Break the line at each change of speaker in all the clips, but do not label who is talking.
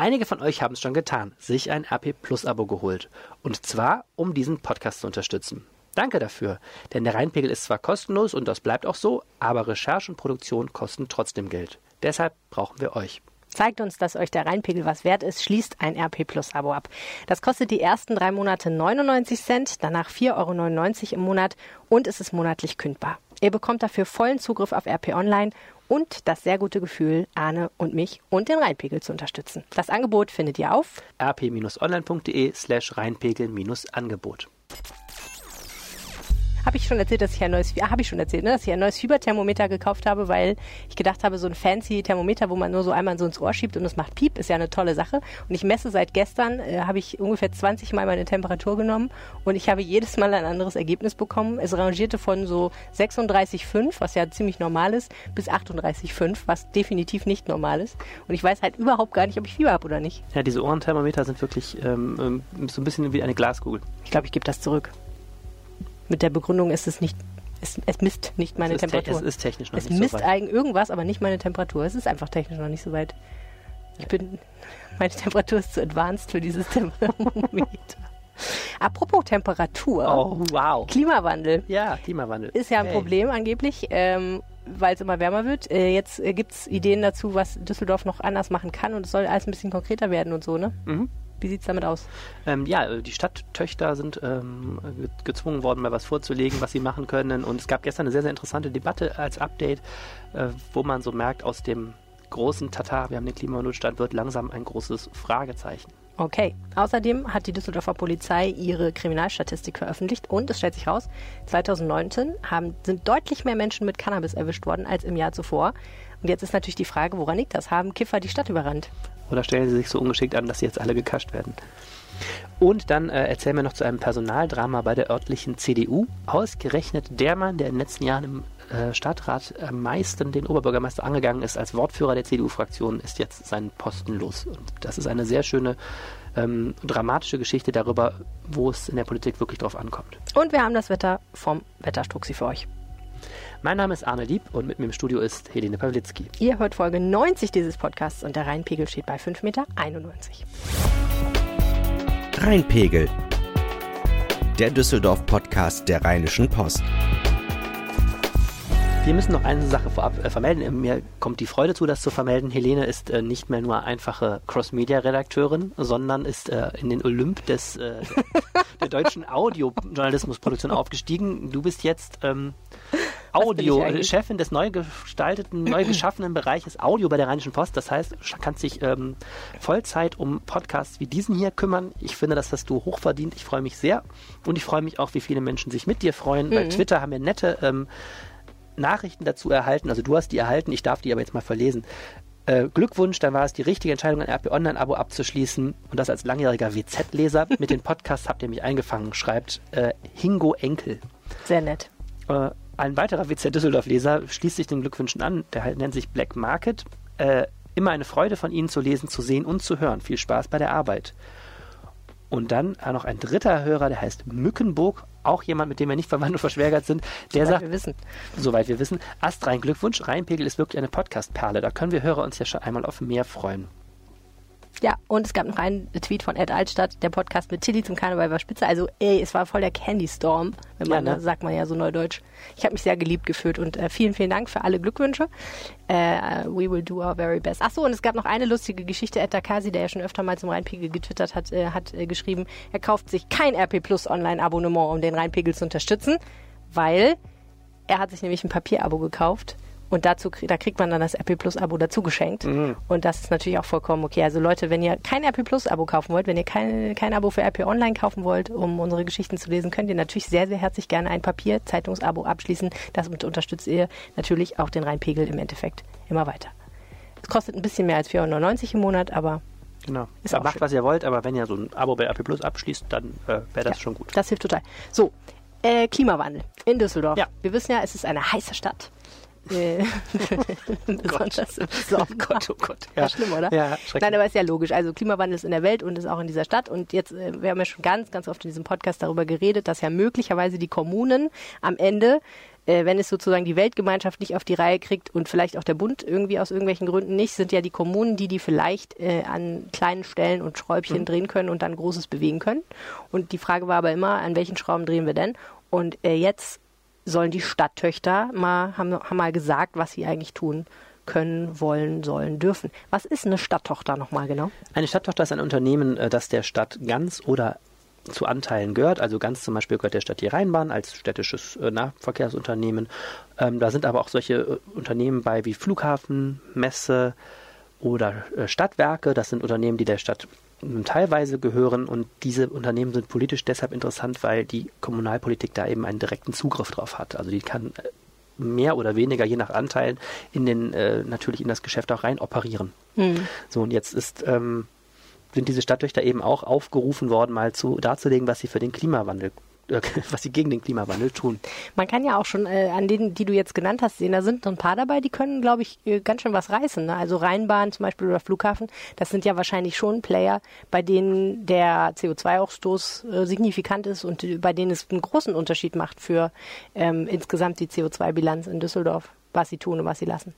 Einige von euch haben es schon getan, sich ein RP Plus Abo geholt. Und zwar, um diesen Podcast zu unterstützen. Danke dafür, denn der Rheinpegel ist zwar kostenlos und das bleibt auch so, aber Recherche und Produktion kosten trotzdem Geld. Deshalb brauchen wir euch.
Zeigt uns, dass euch der Rheinpegel was wert ist, schließt ein RP Plus Abo ab. Das kostet die ersten drei Monate 99 Cent, danach 4,99 Euro im Monat und es ist monatlich kündbar. Ihr bekommt dafür vollen Zugriff auf RP Online und das sehr gute Gefühl, Arne und mich und den Rheinpegel zu unterstützen. Das Angebot findet ihr auf
rp-online.de slash rheinpegel-angebot.
Habe ich schon erzählt, dass ich ein neues, ah, habe ich schon erzählt, ne, dass ich ein neues Fieberthermometer gekauft habe, weil ich gedacht habe, so ein fancy Thermometer, wo man nur so einmal so ins Ohr schiebt und es macht Piep, ist ja eine tolle Sache. Und ich messe seit gestern, äh, habe ich ungefähr 20 Mal meine Temperatur genommen und ich habe jedes Mal ein anderes Ergebnis bekommen. Es rangierte von so 36,5, was ja ziemlich normal ist, bis 38,5, was definitiv nicht normal ist. Und ich weiß halt überhaupt gar nicht, ob ich Fieber habe oder nicht.
Ja, diese Ohrenthermometer sind wirklich ähm, ähm so ein bisschen wie eine Glaskugel.
Ich glaube, ich gebe das zurück mit der Begründung, es ist nicht, es, es misst nicht meine
es
Temperatur.
es ist technisch noch
es
nicht
misst
so weit.
Eigen, irgendwas, aber nicht meine Temperatur. Es ist einfach technisch noch nicht so weit. Ich bin, meine Temperatur ist zu advanced für dieses Thermometer. Apropos Temperatur.
Oh, wow.
Klimawandel.
Ja, Klimawandel.
Ist ja ein
hey.
Problem angeblich, ähm, weil es immer wärmer wird. Äh, jetzt äh, gibt es Ideen dazu, was Düsseldorf noch anders machen kann und es soll alles ein bisschen konkreter werden und so, ne?
Mhm.
Wie sieht es damit aus?
Ähm, ja, die Stadttöchter sind ähm, ge gezwungen worden, mal was vorzulegen, was sie machen können. Und es gab gestern eine sehr, sehr interessante Debatte als Update, äh, wo man so merkt, aus dem großen Tatar, wir haben den Klimanotstand, wird langsam ein großes Fragezeichen.
Okay. Außerdem hat die Düsseldorfer Polizei ihre Kriminalstatistik veröffentlicht und es stellt sich raus, 2019 haben, sind deutlich mehr Menschen mit Cannabis erwischt worden als im Jahr zuvor. Und jetzt ist natürlich die Frage, woran liegt das? Haben Kiffer die Stadt überrannt?
Oder stellen sie sich so ungeschickt an, dass sie jetzt alle gekascht werden? Und dann äh, erzählen wir noch zu einem Personaldrama bei der örtlichen CDU. Ausgerechnet der Mann, der in den letzten Jahren im äh, Stadtrat am meisten den Oberbürgermeister angegangen ist als Wortführer der CDU-Fraktion, ist jetzt seinen Posten los. Und das ist eine sehr schöne ähm, dramatische Geschichte darüber, wo es in der Politik wirklich drauf ankommt.
Und wir haben das Wetter vom Wetterstruxi für euch.
Mein Name ist Arne Lieb und mit mir im Studio ist Helene Pawlitzki.
Ihr hört Folge 90 dieses Podcasts und der Rheinpegel steht bei 5,91 Meter.
Rheinpegel. Der Düsseldorf-Podcast der Rheinischen Post.
Wir müssen noch eine Sache vorab äh, vermelden. Mir kommt die Freude zu, das zu vermelden. Helene ist äh, nicht mehr nur einfache Cross-Media-Redakteurin, sondern ist äh, in den Olymp des, äh, der deutschen Audiojournalismusproduktion aufgestiegen. Du bist jetzt ähm, Audio, Chefin des neu gestalteten, neu geschaffenen Bereiches Audio bei der Rheinischen Post. Das heißt, du kannst dich ähm, Vollzeit um Podcasts wie diesen hier kümmern. Ich finde, das hast du hochverdient. Ich freue mich sehr. Und ich freue mich auch, wie viele Menschen sich mit dir freuen. Mhm. Bei Twitter haben wir nette ähm, Nachrichten dazu erhalten. Also du hast die erhalten, ich darf die aber jetzt mal verlesen. Äh, Glückwunsch, dann war es die richtige Entscheidung, ein RP Online-Abo abzuschließen. Und das als langjähriger WZ-Leser. Mit den Podcasts habt ihr mich eingefangen, schreibt äh, Hingo Enkel.
Sehr nett.
Äh, ein weiterer WZ Düsseldorf-Leser schließt sich den Glückwünschen an. Der nennt sich Black Market. Äh, immer eine Freude von Ihnen zu lesen, zu sehen und zu hören. Viel Spaß bei der Arbeit. Und dann noch ein dritter Hörer, der heißt Mückenburg, auch jemand, mit dem wir nicht verwandt und verschwägert sind, der
soweit
sagt,
wir wissen.
soweit wir wissen, astrein Glückwunsch, Rheinpegel ist wirklich eine Podcast-Perle. Da können wir Hörer uns ja schon einmal auf mehr freuen.
Ja, und es gab noch einen Tweet von Ed Altstadt, der Podcast mit Tilly zum Karneval war spitze. Also, ey, es war voll der Candy Storm, wenn man,
Ja, ne?
sagt man ja so neudeutsch. Ich habe mich sehr geliebt gefühlt und äh, vielen, vielen Dank für alle Glückwünsche. Äh, we will do our very best. Achso, und es gab noch eine lustige Geschichte. Ed Takasi, der ja schon öfter mal zum Rheinpegel getwittert hat, äh, hat äh, geschrieben, er kauft sich kein RP Plus Online-Abonnement, um den Rheinpegel zu unterstützen, weil er hat sich nämlich ein Papierabo gekauft. Und dazu, da kriegt man dann das RP Plus Abo dazu geschenkt. Und das ist natürlich auch vollkommen okay. Also Leute, wenn ihr kein RP Plus Abo kaufen wollt, wenn ihr kein, kein Abo für RP Online kaufen wollt, um unsere Geschichten zu lesen, könnt ihr natürlich sehr, sehr herzlich gerne ein Papier-Zeitungsabo abschließen. Das unterstützt ihr natürlich auch den Rheinpegel im Endeffekt immer weiter. Es kostet ein bisschen mehr als 4,99 Euro im Monat, aber
Genau.
Ist
Ja, macht,
schön.
was ihr wollt, aber wenn ihr so ein Abo bei RP Plus abschließt, dann äh, wäre das schon gut.
das hilft total. So, äh, Klimawandel in Düsseldorf.
Ja.
Wir wissen ja, es ist eine heiße Stadt. Äh, besonders im Sommer.
Gott, oh Gott.
Ja. schlimm, oder?
Ja.
Nein, aber ist ja logisch. Also Klimawandel ist in der Welt und ist auch in dieser Stadt. Und jetzt, äh, wir haben ja schon ganz, ganz oft in diesem Podcast darüber geredet, dass ja möglicherweise die Kommunen am Ende äh, wenn es sozusagen die Weltgemeinschaft nicht auf die Reihe kriegt und vielleicht auch der Bund irgendwie aus irgendwelchen Gründen nicht, sind ja die Kommunen, die die vielleicht äh, an kleinen Stellen und Schräubchen mhm. drehen können und dann Großes bewegen können. Und die Frage war aber immer, an welchen Schrauben drehen wir denn? Und äh, jetzt sollen die Stadttöchter mal, haben, haben mal gesagt, was sie eigentlich tun können, wollen, sollen, dürfen. Was ist eine Stadttochter nochmal genau?
Eine Stadttochter ist ein Unternehmen, äh, das der Stadt ganz oder zu Anteilen gehört. Also ganz zum Beispiel gehört der Stadt die Rheinbahn als städtisches äh, Nahverkehrsunternehmen. Ähm, da sind aber auch solche äh, Unternehmen bei wie Flughafen, Messe oder Stadtwerke. Das sind Unternehmen, die der Stadt teilweise gehören und diese Unternehmen sind politisch deshalb interessant, weil die Kommunalpolitik da eben einen direkten Zugriff drauf hat. Also die kann äh, mehr oder weniger, je nach Anteilen, in den äh, natürlich in das Geschäft auch rein operieren. Mhm. So und jetzt ist ähm, sind diese Stadttöchter eben auch aufgerufen worden, mal zu darzulegen, was sie für den Klimawandel was sie gegen den Klimawandel tun.
Man kann ja auch schon äh, an denen, die du jetzt genannt hast, sehen, da sind noch ein paar dabei, die können, glaube ich, äh, ganz schön was reißen. Ne? Also Rheinbahn zum Beispiel oder Flughafen, das sind ja wahrscheinlich schon Player, bei denen der CO2-Ausstoß äh, signifikant ist und äh, bei denen es einen großen Unterschied macht für ähm, insgesamt die CO2-Bilanz in Düsseldorf, was sie tun und was sie lassen.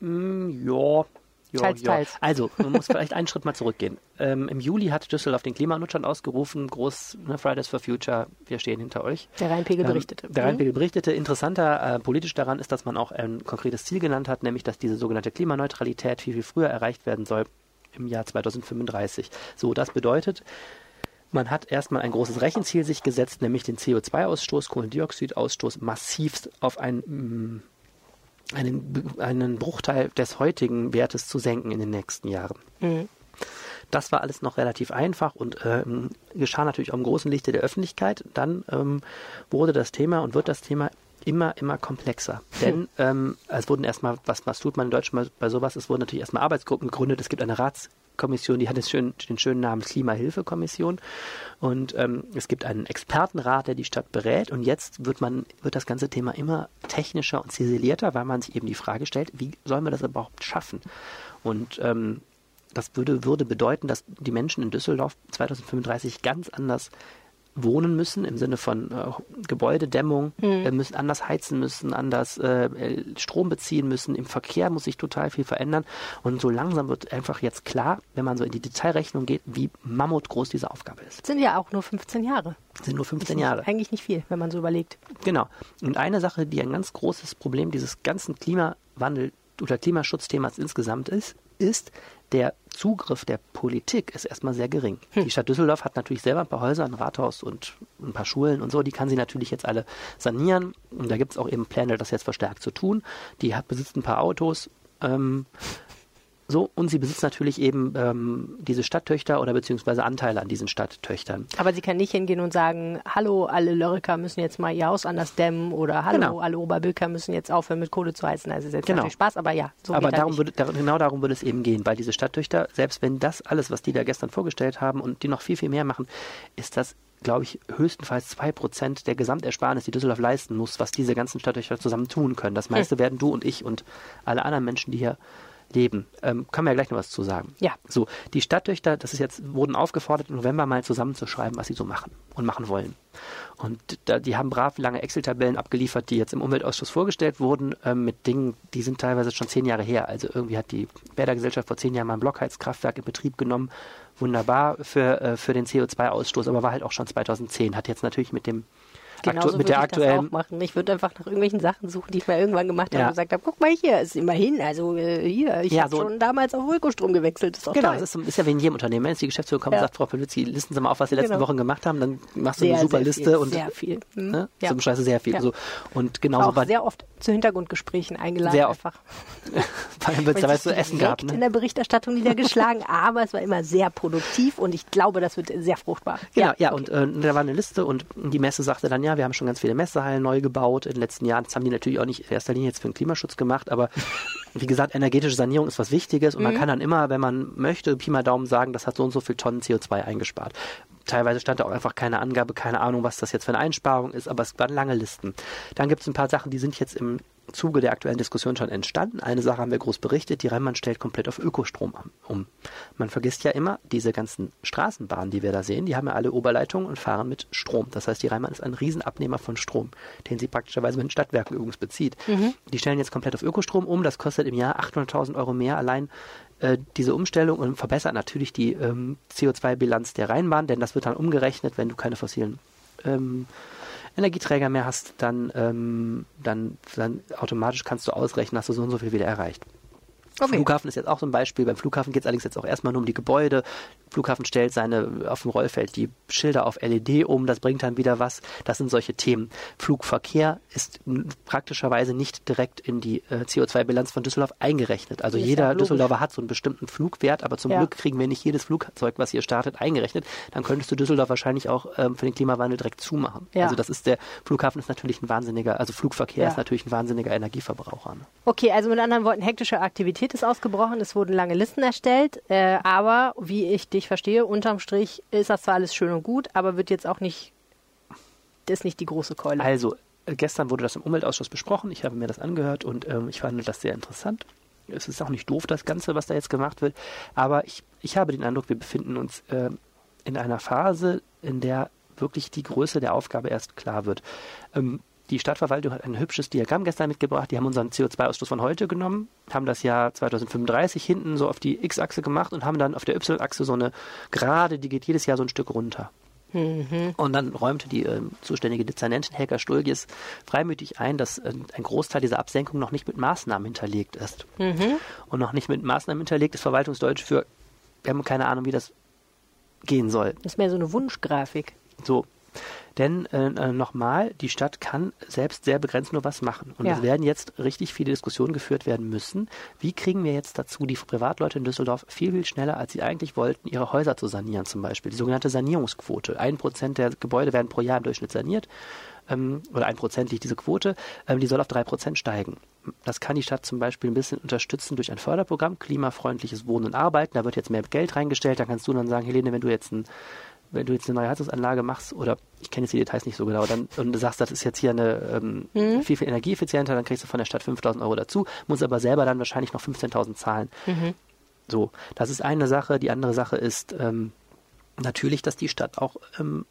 Mm, ja, Jo,
teils,
jo.
teils.
Also, man muss vielleicht einen Schritt mal zurückgehen. Ähm, Im Juli hat Düsseldorf den Klimanotstand ausgerufen, groß ne, Fridays for Future, wir stehen hinter euch.
Der Rheinpegel ähm, berichtete.
Der Rheinpegel berichtete. Interessanter äh, politisch daran ist, dass man auch ein konkretes Ziel genannt hat, nämlich, dass diese sogenannte Klimaneutralität viel, viel früher erreicht werden soll, im Jahr 2035. So, das bedeutet, man hat erstmal ein großes Rechenziel sich gesetzt, nämlich den CO2-Ausstoß, Kohlendioxidausstoß massivst auf ein mm, einen, einen Bruchteil des heutigen Wertes zu senken in den nächsten Jahren. Mhm. Das war alles noch relativ einfach und ähm, geschah natürlich auch im großen Lichte der Öffentlichkeit. Dann ähm, wurde das Thema und wird das Thema immer, immer komplexer. Denn ähm, es wurden erstmal, was, was tut man in Deutschland bei sowas? Es wurden natürlich erstmal Arbeitsgruppen gegründet. Es gibt eine Rats, Kommission, die hat schön, den schönen Namen Klimahilfekommission. Und ähm, es gibt einen Expertenrat, der die Stadt berät. Und jetzt wird man, wird das ganze Thema immer technischer und ziselierter, weil man sich eben die Frage stellt, wie sollen wir das überhaupt schaffen? Und ähm, das würde, würde bedeuten, dass die Menschen in Düsseldorf 2035 ganz anders wohnen müssen, im Sinne von äh, Gebäudedämmung, mhm. äh, müssen anders heizen müssen, anders äh, Strom beziehen müssen. Im Verkehr muss sich total viel verändern. Und so langsam wird einfach jetzt klar, wenn man so in die Detailrechnung geht, wie mammutgroß diese Aufgabe ist.
Sind ja auch nur 15 Jahre.
Sind nur 15 Jahre.
Eigentlich nicht viel, wenn man so überlegt.
Genau. Und eine Sache, die ein ganz großes Problem dieses ganzen Klimawandel oder Klimaschutzthemas insgesamt ist, ist, der Zugriff der Politik ist erstmal sehr gering. Hm. Die Stadt Düsseldorf hat natürlich selber ein paar Häuser, ein Rathaus und ein paar Schulen und so. Die kann sie natürlich jetzt alle sanieren. Und da gibt es auch eben Pläne, das jetzt verstärkt zu tun. Die hat, besitzt ein paar Autos. Ähm, so, und sie besitzt natürlich eben ähm, diese Stadttöchter oder beziehungsweise Anteile an diesen Stadttöchtern.
Aber sie kann nicht hingehen und sagen, hallo, alle Lörriker müssen jetzt mal ihr Haus anders dämmen oder hallo, genau. alle Oberbilker müssen jetzt aufhören mit Kohle zu heizen. Also ist jetzt genau. natürlich Spaß, aber ja,
so Aber darum würde, dar genau darum würde es eben gehen, weil diese Stadttöchter, selbst wenn das alles, was die da gestern vorgestellt haben und die noch viel, viel mehr machen, ist das glaube ich, höchstenfalls zwei Prozent der Gesamtersparnis, die Düsseldorf leisten muss, was diese ganzen Stadttöchter zusammen tun können. Das meiste hm. werden du und ich und alle anderen Menschen, die hier leben. Ähm, kann man ja gleich noch was zu sagen.
Ja.
So, die Stadttöchter, das ist jetzt, wurden aufgefordert, im November mal zusammenzuschreiben, was sie so machen und machen wollen. Und da, die haben brav lange Excel-Tabellen abgeliefert, die jetzt im Umweltausschuss vorgestellt wurden, ähm, mit Dingen, die sind teilweise schon zehn Jahre her. Also irgendwie hat die Bädergesellschaft vor zehn Jahren mal ein Blockheizkraftwerk in Betrieb genommen. Wunderbar für, äh, für den CO2-Ausstoß, aber war halt auch schon 2010. Hat jetzt natürlich mit dem
Genauso mit der aktuellen. Ich, machen. ich würde einfach nach irgendwelchen Sachen suchen, die ich mal irgendwann gemacht habe ja. und gesagt habe, guck mal hier, ist immerhin, also äh, hier, ich ja, habe so schon damals auf Ökostrom gewechselt.
Ist auch genau, das ist, ist, ja wie in jedem Unternehmen. Wenn jetzt die Geschäftsführung kommt ja. und sagt, Frau Peluzzi, listen Sie mal auf, was Sie letzten genau. Wochen gemacht haben, dann machst du sehr, eine super Liste
viel,
und
sehr viel.
Mhm. Ne? Ja. Zum Scheiße sehr viel. Ja. So. Und genauso
auch sehr oft zu Hintergrundgesprächen eingeladen.
Sehr oft. einfach. Weil es da zu essen gab.
Ne? in der Berichterstattung niedergeschlagen, aber es war immer sehr produktiv und ich glaube, das wird sehr fruchtbar.
Genau, ja, okay. und äh, da war eine Liste und die Messe sagte dann, ja, wir haben schon ganz viele Messehallen neu gebaut in den letzten Jahren. Das haben die natürlich auch nicht in erster Linie jetzt für den Klimaschutz gemacht, aber wie gesagt, energetische Sanierung ist was Wichtiges und mhm. man kann dann immer, wenn man möchte, Pi mal Daumen sagen, das hat so und so viel Tonnen CO2 eingespart. Teilweise stand da auch einfach keine Angabe, keine Ahnung, was das jetzt für eine Einsparung ist, aber es waren lange Listen. Dann gibt es ein paar Sachen, die sind jetzt im Zuge der aktuellen Diskussion schon entstanden. Eine Sache haben wir groß berichtet, die Rheinbahn stellt komplett auf Ökostrom um. Man vergisst ja immer, diese ganzen Straßenbahnen, die wir da sehen, die haben ja alle Oberleitungen und fahren mit Strom. Das heißt, die Rheinbahn ist ein Riesenabnehmer von Strom, den sie praktischerweise mit den Stadtwerken übrigens bezieht. Mhm. Die stellen jetzt komplett auf Ökostrom um. Das kostet im Jahr 800.000 Euro mehr allein äh, diese Umstellung und verbessert natürlich die ähm, CO2-Bilanz der Rheinbahn, denn das wird dann umgerechnet, wenn du keine fossilen ähm, Energieträger mehr hast, dann, ähm, dann, dann automatisch kannst du ausrechnen, hast du so und so viel wieder erreicht. Okay. Flughafen ist jetzt auch so ein Beispiel. Beim Flughafen geht es allerdings jetzt auch erstmal nur um die Gebäude. Flughafen stellt seine auf dem Rollfeld die Schilder auf LED um, das bringt dann wieder was. Das sind solche Themen. Flugverkehr ist praktischerweise nicht direkt in die äh, CO2-Bilanz von Düsseldorf eingerechnet. Also jeder Düsseldorfer hat so einen bestimmten Flugwert, aber zum ja. Glück kriegen wir nicht jedes Flugzeug, was hier startet, eingerechnet. Dann könntest du Düsseldorf wahrscheinlich auch ähm, für den Klimawandel direkt zumachen. Ja. Also das ist der Flughafen ist natürlich ein wahnsinniger, also Flugverkehr ja. ist natürlich ein wahnsinniger Energieverbraucher. Ne?
Okay, also mit anderen Worten, hektische Aktivität ist ausgebrochen, es wurden lange Listen erstellt, äh, aber wie ich dich verstehe, unterm Strich ist das zwar alles schön und gut, aber wird jetzt auch nicht, ist nicht die große Keule.
Also, äh, gestern wurde das im Umweltausschuss besprochen, ich habe mir das angehört und ähm, ich fand das sehr interessant. Es ist auch nicht doof, das Ganze, was da jetzt gemacht wird, aber ich, ich habe den Eindruck, wir befinden uns äh, in einer Phase, in der wirklich die Größe der Aufgabe erst klar wird. Ähm, die Stadtverwaltung hat ein hübsches Diagramm gestern mitgebracht. Die haben unseren CO2-Ausstoß von heute genommen, haben das Jahr 2035 hinten so auf die X-Achse gemacht und haben dann auf der Y-Achse so eine Gerade, die geht jedes Jahr so ein Stück runter. Mhm. Und dann räumte die äh, zuständige Dezernentin Helga Stulgis freimütig ein, dass äh, ein Großteil dieser Absenkung noch nicht mit Maßnahmen hinterlegt ist. Mhm. Und noch nicht mit Maßnahmen hinterlegt ist Verwaltungsdeutsch für, wir haben keine Ahnung, wie das gehen soll.
Das ist mehr so eine Wunschgrafik.
So, denn äh, äh, nochmal, die Stadt kann selbst sehr begrenzt nur was machen. Und ja. es werden jetzt richtig viele Diskussionen geführt werden müssen. Wie kriegen wir jetzt dazu, die Privatleute in Düsseldorf viel, viel schneller, als sie eigentlich wollten, ihre Häuser zu sanieren zum Beispiel? Die sogenannte Sanierungsquote. Ein Prozent der Gebäude werden pro Jahr im Durchschnitt saniert. Ähm, oder ein Prozent liegt diese Quote. Ähm, die soll auf drei Prozent steigen. Das kann die Stadt zum Beispiel ein bisschen unterstützen durch ein Förderprogramm, klimafreundliches Wohnen und Arbeiten. Da wird jetzt mehr Geld reingestellt. Da kannst du dann sagen, Helene, wenn du jetzt ein wenn du jetzt eine neue Heizungsanlage machst, oder ich kenne jetzt die Details nicht so genau, dann, und du sagst, das ist jetzt hier eine ähm, mhm. viel, viel energieeffizienter, dann kriegst du von der Stadt 5000 Euro dazu, musst aber selber dann wahrscheinlich noch 15.000 zahlen. Mhm. So, das ist eine Sache. Die andere Sache ist ähm, natürlich, dass die Stadt auch ähm,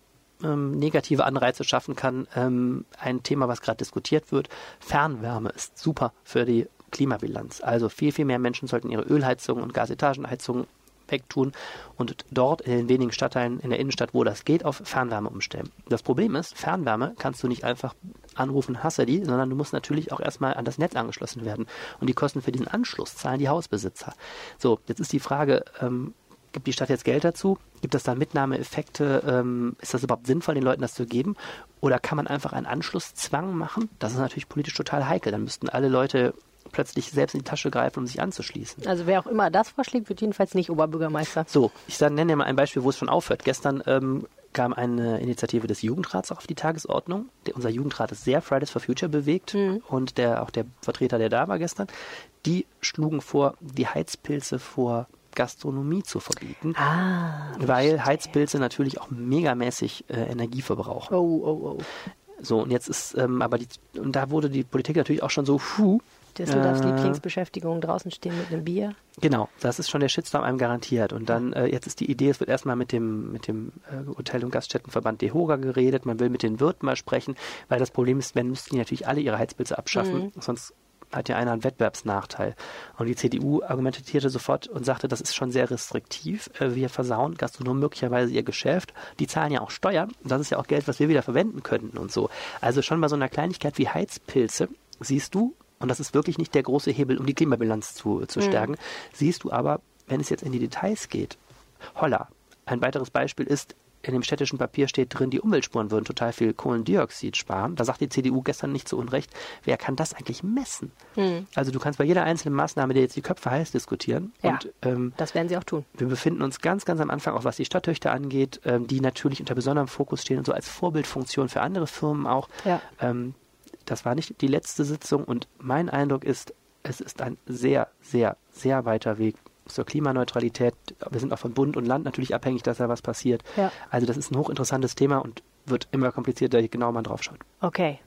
ähm, negative Anreize schaffen kann. Ähm, ein Thema, was gerade diskutiert wird, Fernwärme ist super für die Klimabilanz. Also viel, viel mehr Menschen sollten ihre Ölheizungen und Gasetagenheizungen wegtun und dort in den wenigen Stadtteilen in der Innenstadt, wo das geht, auf Fernwärme umstellen. Das Problem ist, Fernwärme kannst du nicht einfach anrufen, hasse die, sondern du musst natürlich auch erstmal an das Netz angeschlossen werden. Und die Kosten für diesen Anschluss zahlen die Hausbesitzer. So, jetzt ist die Frage, ähm, gibt die Stadt jetzt Geld dazu? Gibt es da Mitnahmeeffekte? Ähm, ist das überhaupt sinnvoll, den Leuten das zu geben? Oder kann man einfach einen Anschlusszwang machen? Das ist natürlich politisch total heikel. Dann müssten alle Leute plötzlich selbst in die Tasche greifen, um sich anzuschließen.
Also wer auch immer das vorschlägt, wird jedenfalls nicht Oberbürgermeister.
So, ich nenne dir mal ein Beispiel, wo es schon aufhört. Gestern ähm, kam eine Initiative des Jugendrats auf die Tagesordnung. Der, unser Jugendrat ist sehr Fridays for Future bewegt mhm. und der, auch der Vertreter, der da war gestern, die schlugen vor, die Heizpilze vor Gastronomie zu verbieten, ah, weil Heizpilze natürlich auch megamäßig äh, Energie verbrauchen. Oh, oh, oh. So, und jetzt ist, ähm, aber die, und da wurde die Politik natürlich auch schon so, puh,
Düsseldorfs äh, Lieblingsbeschäftigung draußen stehen mit einem Bier.
Genau, das ist schon der Shitstorm einem garantiert. Und dann, äh, jetzt ist die Idee, es wird erstmal mit dem, mit dem äh, Hotel- und Gaststättenverband DEHOGA geredet, man will mit den Wirten mal sprechen, weil das Problem ist, wenn müssten die natürlich alle ihre Heizpilze abschaffen, mhm. sonst hat ja einer einen Wettbewerbsnachteil. Und die CDU argumentierte sofort und sagte, das ist schon sehr restriktiv. Äh, wir versauen Gastronomen möglicherweise ihr Geschäft. Die zahlen ja auch Steuern. Das ist ja auch Geld, was wir wieder verwenden könnten und so. Also schon bei so einer Kleinigkeit wie Heizpilze siehst du, und das ist wirklich nicht der große Hebel, um die Klimabilanz zu, zu mhm. stärken, mhm. siehst du aber, wenn es jetzt in die Details geht, holla. Ein weiteres Beispiel ist, in dem städtischen Papier steht drin, die Umweltspuren würden total viel Kohlendioxid sparen. Da sagt die CDU gestern nicht zu Unrecht, wer kann das eigentlich messen? Hm. Also du kannst bei jeder einzelnen Maßnahme, die jetzt die Köpfe heiß diskutieren.
Ja, und, ähm, das werden sie auch tun.
Wir befinden uns ganz, ganz am Anfang, auch was die Stadttöchter angeht, ähm, die natürlich unter besonderem Fokus stehen und so als Vorbildfunktion für andere Firmen auch. Ja. Ähm, das war nicht die letzte Sitzung und mein Eindruck ist, es ist ein sehr, sehr, sehr weiter Weg zur Klimaneutralität. Wir sind auch von Bund und Land natürlich abhängig, dass da was passiert. Ja. Also das ist ein hochinteressantes Thema und wird immer komplizierter, je genauer man drauf schaut.
Okay.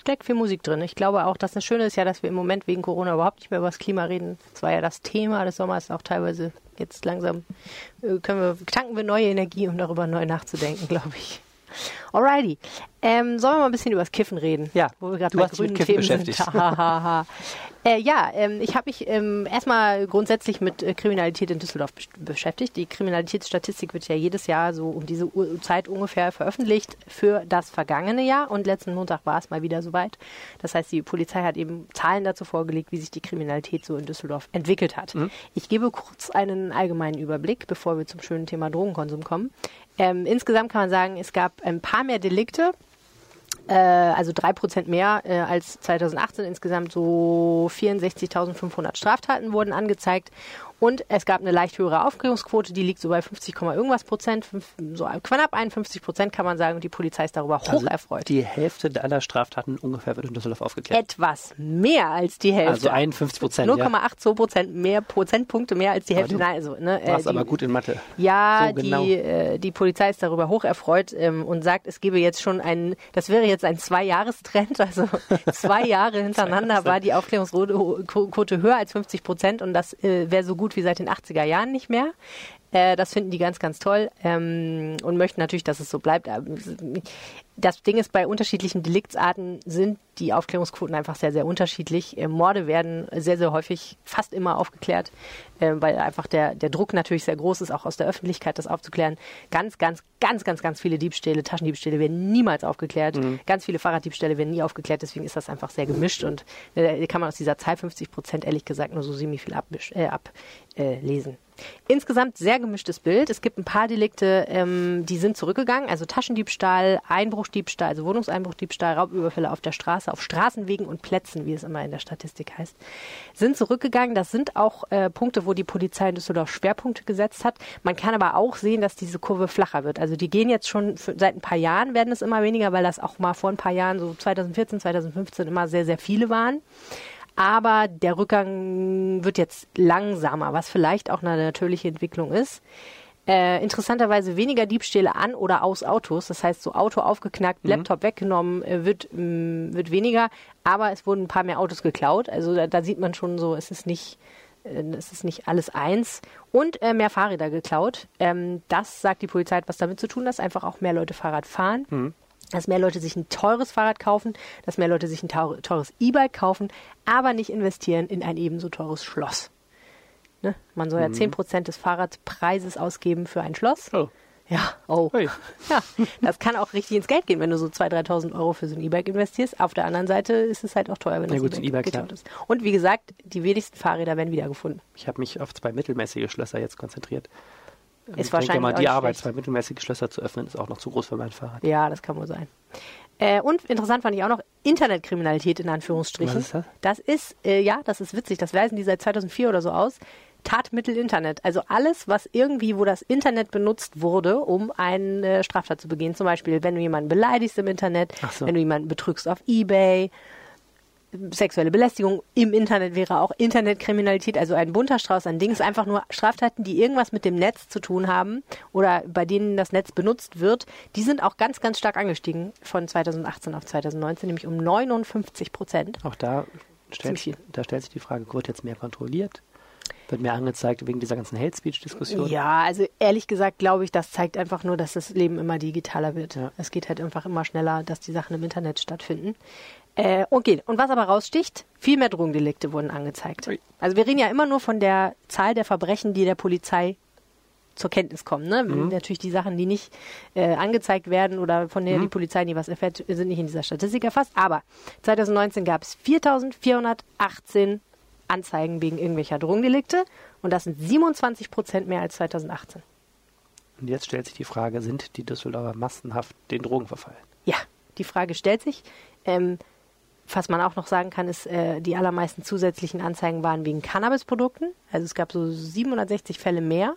steckt viel Musik drin. Ich glaube auch, dass das Schöne ist ja, dass wir im Moment wegen Corona überhaupt nicht mehr über das Klima reden. Das war ja das Thema des Sommers, auch teilweise jetzt langsam äh, können wir, tanken wir neue Energie, um darüber neu nachzudenken, glaube ich. Alrighty. Ähm, sollen wir mal ein bisschen über das Kiffen reden?
Ja,
wo wir gerade bei grünen
Kiffen
Themen
beschäftigt.
sind. Äh, ja, ähm, ich habe mich ähm, erstmal grundsätzlich mit äh, Kriminalität in Düsseldorf besch- beschäftigt. Die Kriminalitätsstatistik wird ja jedes Jahr so um diese Ur Zeit ungefähr veröffentlicht für das vergangene Jahr und letzten Montag war es mal wieder soweit. Das heißt, die Polizei hat eben Zahlen dazu vorgelegt, wie sich die Kriminalität so in Düsseldorf entwickelt hat. Ich gebe kurz einen allgemeinen Überblick, bevor wir zum schönen Thema Drogenkonsum kommen. Ähm, insgesamt kann man sagen, es gab ein paar mehr Delikte, äh, also drei Prozent mehr äh, als 2018. Insgesamt so 64.500 Straftaten wurden angezeigt. Und es gab eine leicht höhere Aufklärungsquote, die liegt so bei 50, Komma irgendwas Prozent, so knapp 51 Prozent kann man sagen. Und die Polizei ist darüber hoch
Also
erfreut.
Die Hälfte aller Straftaten ungefähr wird in Düsseldorf aufgeklärt.
Etwas mehr als die Hälfte.
Also 51 Prozent. Ja.
0,82 Prozent mehr Prozentpunkte mehr als die Hälfte. Nein, also, ne, äh,
Warst
die-
aber gut in Mathe.
ja,
So genau.
die, äh, die Polizei ist darüber hoch erfreut ähm, und sagt, es gebe jetzt schon einen, das wäre jetzt ein Zwei-Jahres-Trend, also zwei Jahre hintereinander war die Aufklärungsquote höher als 50 Prozent und das äh, wäre so gut wie seit den 80er Jahren nicht mehr. Äh, das finden die ganz, ganz toll ähm, und möchten natürlich, dass es so bleibt. Das Ding ist, bei unterschiedlichen Deliktsarten sind die Aufklärungsquoten einfach sehr, sehr unterschiedlich. Äh, Morde werden sehr, sehr häufig, fast immer aufgeklärt, äh, weil einfach der, der Druck natürlich sehr groß ist, auch aus der Öffentlichkeit das aufzuklären. Ganz, ganz, ganz, ganz, ganz viele Diebstähle, Taschendiebstähle werden niemals aufgeklärt. Ganz viele Fahrraddiebstähle werden nie aufgeklärt, deswegen ist das einfach sehr gemischt und äh, kann man aus dieser Zahl 50 Prozent ehrlich gesagt nur so ziemlich viel ablesen. Äh, ab, äh. Insgesamt sehr gemischtes Bild. Es gibt ein paar Delikte, ähm, die sind zurückgegangen, also Taschendiebstahl, Einbruchdiebstahl, also Wohnungseinbruchdiebstahl, Raubüberfälle auf der Straße, auf Straßenwegen und Plätzen, wie es immer in der Statistik heißt, sind zurückgegangen. Das sind auch äh, Punkte, wo die Polizei in Düsseldorf Schwerpunkte gesetzt hat. Man kann aber auch sehen, dass diese Kurve flacher wird. Also die gehen jetzt schon für, seit ein paar Jahren werden es immer weniger, weil das auch mal vor ein paar Jahren, so 2014, 2015 immer sehr, sehr viele waren. Aber der Rückgang wird jetzt langsamer, was vielleicht auch eine natürliche Entwicklung ist. Äh, interessanterweise weniger Diebstähle an oder aus Autos. Das heißt, so Auto aufgeknackt, Laptop weggenommen, äh, wird, mh, wird weniger. Aber es wurden ein paar mehr Autos geklaut. Also da, da sieht man schon so, es ist nicht, äh, es ist nicht alles eins. Und äh, mehr Fahrräder geklaut. Ähm, das sagt die Polizei hat was damit zu tun, dass einfach auch mehr Leute Fahrrad fahren dass mehr Leute sich ein teures Fahrrad kaufen, dass mehr Leute sich ein teures E-Bike kaufen, aber nicht investieren in ein ebenso teures Schloss. Ne? Man soll ja 10% des Fahrradpreises ausgeben für ein Schloss.
Oh.
Ja, oh.
Ui.
Ja, das kann auch richtig ins Geld gehen, wenn du so 2.000, 3.000 Euro für so ein E-Bike investierst. Auf der anderen Seite ist es halt auch teuer, wenn
Ja
das
gut, so ein E-Bike, klar.
ist. Und wie gesagt, die wenigsten Fahrräder werden wiedergefunden.
Ich habe mich auf zwei mittelmäßige Schlösser jetzt konzentriert.
Ist
ich denke
wahrscheinlich
mal,
auch
die Arbeit,
schlecht.
zwei mittelmäßige Schlösser zu öffnen, ist auch noch zu groß für mein Fahrrad.
Ja, das kann wohl sein. Äh, und interessant fand ich auch noch Internetkriminalität in Anführungsstrichen.
Was ist das?
Das ist, äh, ja, das ist witzig. Das weisen die seit 2004 oder so aus. Tatmittel Internet. Also alles, was irgendwie, wo das Internet benutzt wurde, um eine Straftat zu begehen. Zum Beispiel, wenn du jemanden beleidigst im Internet,
so.
wenn du jemanden betrügst auf Ebay, sexuelle Belästigung im Internet wäre auch Internetkriminalität, also ein bunter Strauß an Dings, einfach nur Straftaten, die irgendwas mit dem Netz zu tun haben oder bei denen das Netz benutzt wird, die sind auch ganz, ganz stark angestiegen von 2018 auf 2019, nämlich um 59 Prozent.
Auch da stellt, da stellt sich die Frage, wird jetzt mehr kontrolliert? Wird mehr angezeigt wegen dieser ganzen Hate Speech-Diskussion?
Ja, also ehrlich gesagt glaube ich, das zeigt einfach nur, dass das Leben immer digitaler wird.
Ja.
Es geht halt einfach immer schneller, dass die Sachen im Internet stattfinden. Äh, okay, und was aber raussticht, viel mehr Drogendelikte wurden angezeigt. Also wir reden ja immer nur von der Zahl der Verbrechen, die der Polizei zur Kenntnis kommen. Ne? Natürlich die Sachen, die nicht äh, angezeigt werden oder von denen die Polizei nie was erfährt, sind nicht in dieser Statistik erfasst. Aber 2019 gab es 4.418 Anzeigen wegen irgendwelcher Drogendelikte und das sind 27 Prozent mehr als 2018.
Und jetzt stellt sich die Frage, sind die Düsseldorfer massenhaft den Drogen verfallen?
Ja, die Frage stellt sich. Ähm, was man auch noch sagen kann, ist, äh, die allermeisten zusätzlichen Anzeigen waren wegen Cannabisprodukten. Also es gab so 760 Fälle mehr.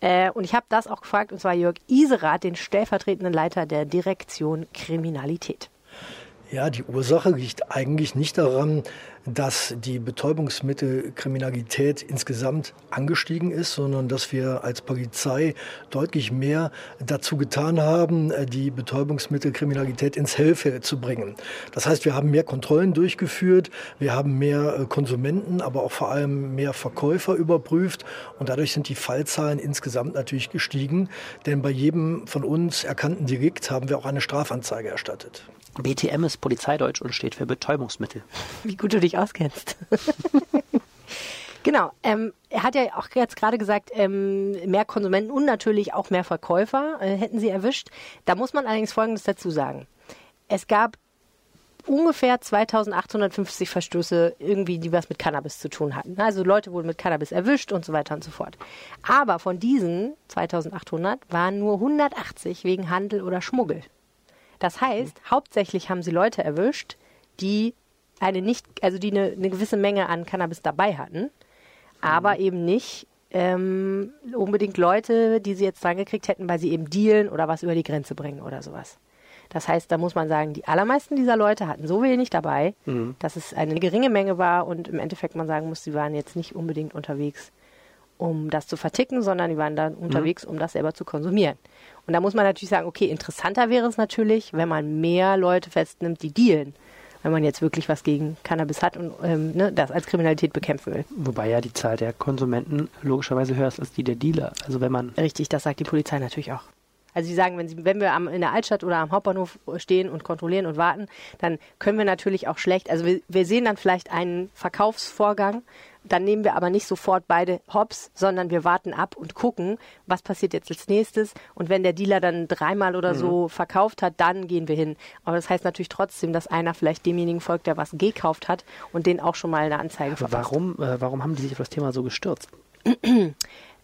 Äh, und ich habe das auch gefragt, und zwar Jörg Iserath, den stellvertretenden Leiter der Direktion Kriminalität.
Ja, die Ursache liegt eigentlich nicht daran, dass die Betäubungsmittelkriminalität insgesamt angestiegen ist, sondern dass wir als Polizei deutlich mehr dazu getan haben, äh, die Betäubungsmittelkriminalität ins Hellfeld zu bringen. Das heißt, wir haben mehr Kontrollen durchgeführt, wir haben mehr äh, Konsumenten, aber auch vor allem mehr Verkäufer überprüft und dadurch sind die Fallzahlen insgesamt natürlich gestiegen, denn bei jedem von uns erkannten Delikt haben wir auch eine Strafanzeige erstattet.
BTM ist Polizeideutsch und steht für Betäubungsmittel.
Wie gut du dich auskennst. Genau. Ähm, er hat ja auch jetzt gerade gesagt, ähm, mehr Konsumenten und natürlich auch mehr Verkäufer äh, hätten sie erwischt. Da muss man allerdings Folgendes dazu sagen. Es gab ungefähr 2850 Verstöße irgendwie, die was mit Cannabis zu tun hatten. Also Leute wurden mit Cannabis erwischt und so weiter und so fort. Aber von diesen 2800 waren nur 180 wegen Handel oder Schmuggel. Das heißt, hauptsächlich haben sie Leute erwischt, die eine nicht, also die eine, eine gewisse Menge an Cannabis dabei hatten, aber mhm. eben nicht ähm, unbedingt Leute, die sie jetzt dran gekriegt hätten, weil sie eben dealen oder was über die Grenze bringen oder sowas. Das heißt, da muss man sagen, die allermeisten dieser Leute hatten so wenig dabei, mhm. dass es eine geringe Menge war und im Endeffekt man sagen muss, sie waren jetzt nicht unbedingt unterwegs, um das zu verticken, sondern die waren dann mhm. unterwegs, um das selber zu konsumieren. Und da muss man natürlich sagen, okay, interessanter wäre es natürlich, wenn man mehr Leute festnimmt, die dealen. Wenn man jetzt wirklich was gegen Cannabis hat und ähm, ne, das als Kriminalität bekämpfen will.
Wobei ja die Zahl der Konsumenten logischerweise höher ist als die der Dealer. Also wenn man.
Richtig, das sagt die Polizei natürlich auch. Also sie sagen, wenn, sie, wenn wir am, in der Altstadt oder am Hauptbahnhof stehen und kontrollieren und warten, dann können wir natürlich auch schlecht, also wir, wir sehen dann vielleicht einen Verkaufsvorgang dann nehmen wir aber nicht sofort beide Hops, sondern wir warten ab und gucken, was passiert jetzt als nächstes. Und wenn der Dealer dann dreimal oder mhm. so verkauft hat, dann gehen wir hin. Aber das heißt natürlich trotzdem, dass einer vielleicht demjenigen folgt, der was gekauft hat und den auch schon mal eine Anzeige
verfasst. Warum, äh, warum haben die sich auf das Thema so gestürzt?